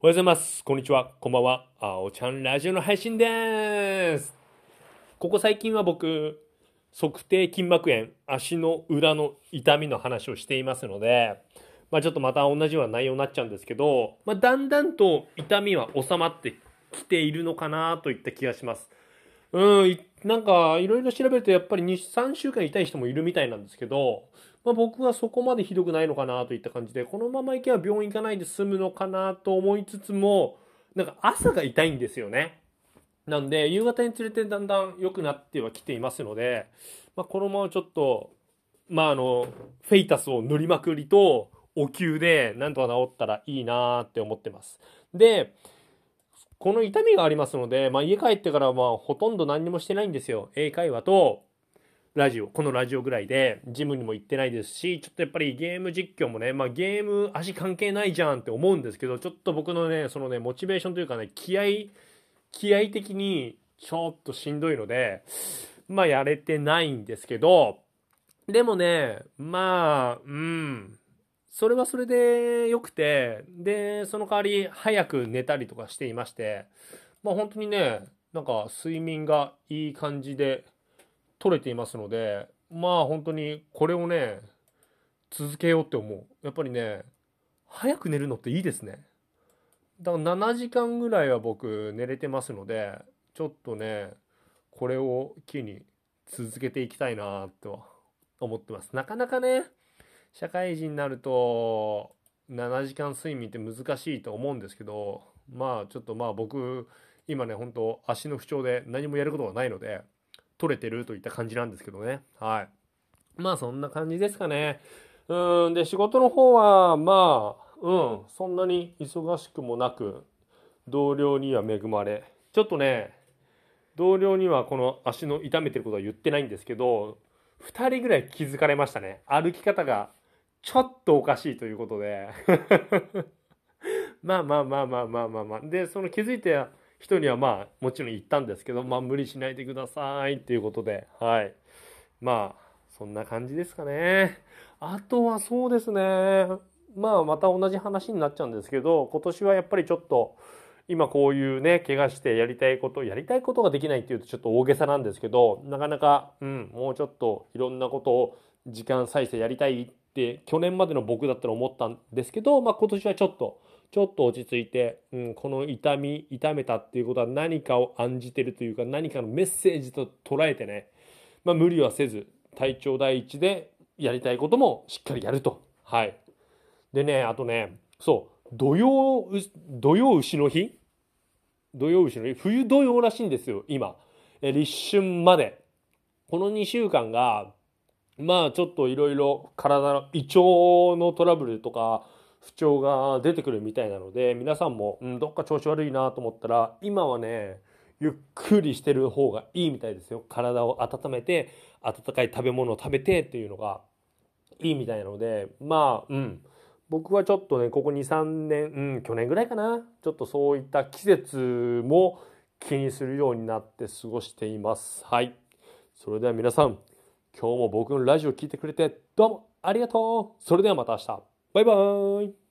おはようございます。こんにちは。こんばんは。あおちゃんラジオの配信でーす。ここ最近は僕、測定筋膜炎、足の裏の痛みの話をしていますので、まあちょっとまた同じような内容になっちゃうんですけど、まあだんだんと痛みは収まってきているのかなといった気がします。うん、なんかいろいろ調べるとやっぱり2、3週間痛い人もいるみたいなんですけど、まあ、僕はそこまでひどくないのかなといった感じで、このまま行けば病院行かないで済むのかなと思いつつも、なんか朝が痛いんですよね。なんで、夕方につれてだんだん良くなってはきていますので、まあ、このままちょっと、まあ、あの、フェイタスを塗りまくりと、お灸でなんとか治ったらいいなって思ってます。で、この痛みがありますので、まあ、家帰ってからはまほとんど何にもしてないんですよ。英会話と、ラジオ、このラジオぐらいで、ジムにも行ってないですし、ちょっとやっぱりゲーム実況もね、まあゲーム足関係ないじゃんって思うんですけど、ちょっと僕のね、そのね、モチベーションというかね、気合、気合的にちょっとしんどいので、まあやれてないんですけど、でもね、まあ、うん、それはそれで良くて、で、その代わり早く寝たりとかしていまして、まあ本当にね、なんか睡眠がいい感じで、取れていますのでまあ本当にこれをね続けようって思う。やっぱりね早く寝るのっていいですね。だから7時間ぐらいは僕寝れてますのでちょっとねこれを機に続けていきたいなと思ってます。なかなかね社会人になると7時間睡眠って難しいと思うんですけどまあちょっとまあ僕今ね本当足の不調で何もやることがないので取れてるといった感じなんですけどね。はい。まあそんな感じですかね。うん、で仕事の方はまあ、うん、そんなに忙しくもなく、同僚には恵まれ、ちょっとね、同僚にはこの足の痛めてることは言ってないんですけど、2人ぐらい気づかれましたね。歩き方がちょっとおかしいということで。まあまあまあまあまあまあまあ。で、その気づいて人にはまあもちろん言ったんですけど、まあ無理しないでくださいっていうことで、はい。まあ、そんな感じですかね。あとはそうですね。まあまた同じ話になっちゃうんですけど、今年はやっぱりちょっと、今こういうね、怪我してやりたいこと、やりたいことができないっていうとちょっと大げさなんですけど、なかなか、うん、もうちょっといろんなことを時間再生やりたいって、去年までの僕だったら思ったんですけど、まあ今年はちょっと、ちょっと落ち着いて、うん、この痛み、痛めたっていうことは何かを案じてるというか、何かのメッセージと捉えてね、まあ無理はせず、体調第一でやりたいこともしっかりやると。はい。でね、あとね、そう、土曜、土曜牛の日？土曜牛の日？冬土曜らしいんですよ、今。立春まで。この2週間が、まあちょっといろいろ体の胃腸のトラブルとか、不調が出てくるみたいなので皆さんも、うん、どっか調子悪いなと思ったら今はねゆっくりしてる方がいいみたいですよ。体を温めて温かい食べ物を食べてっていうのがいいみたいなのでまあうん。僕はちょっとねここ23年、うん、去年ぐらいかな。ちょっとそういった季節も気にするようになって過ごしています。はい。それでは皆さん今日も僕のラジオ聞いてくれてどうもありがとう。それではまた明日。バイバーイ。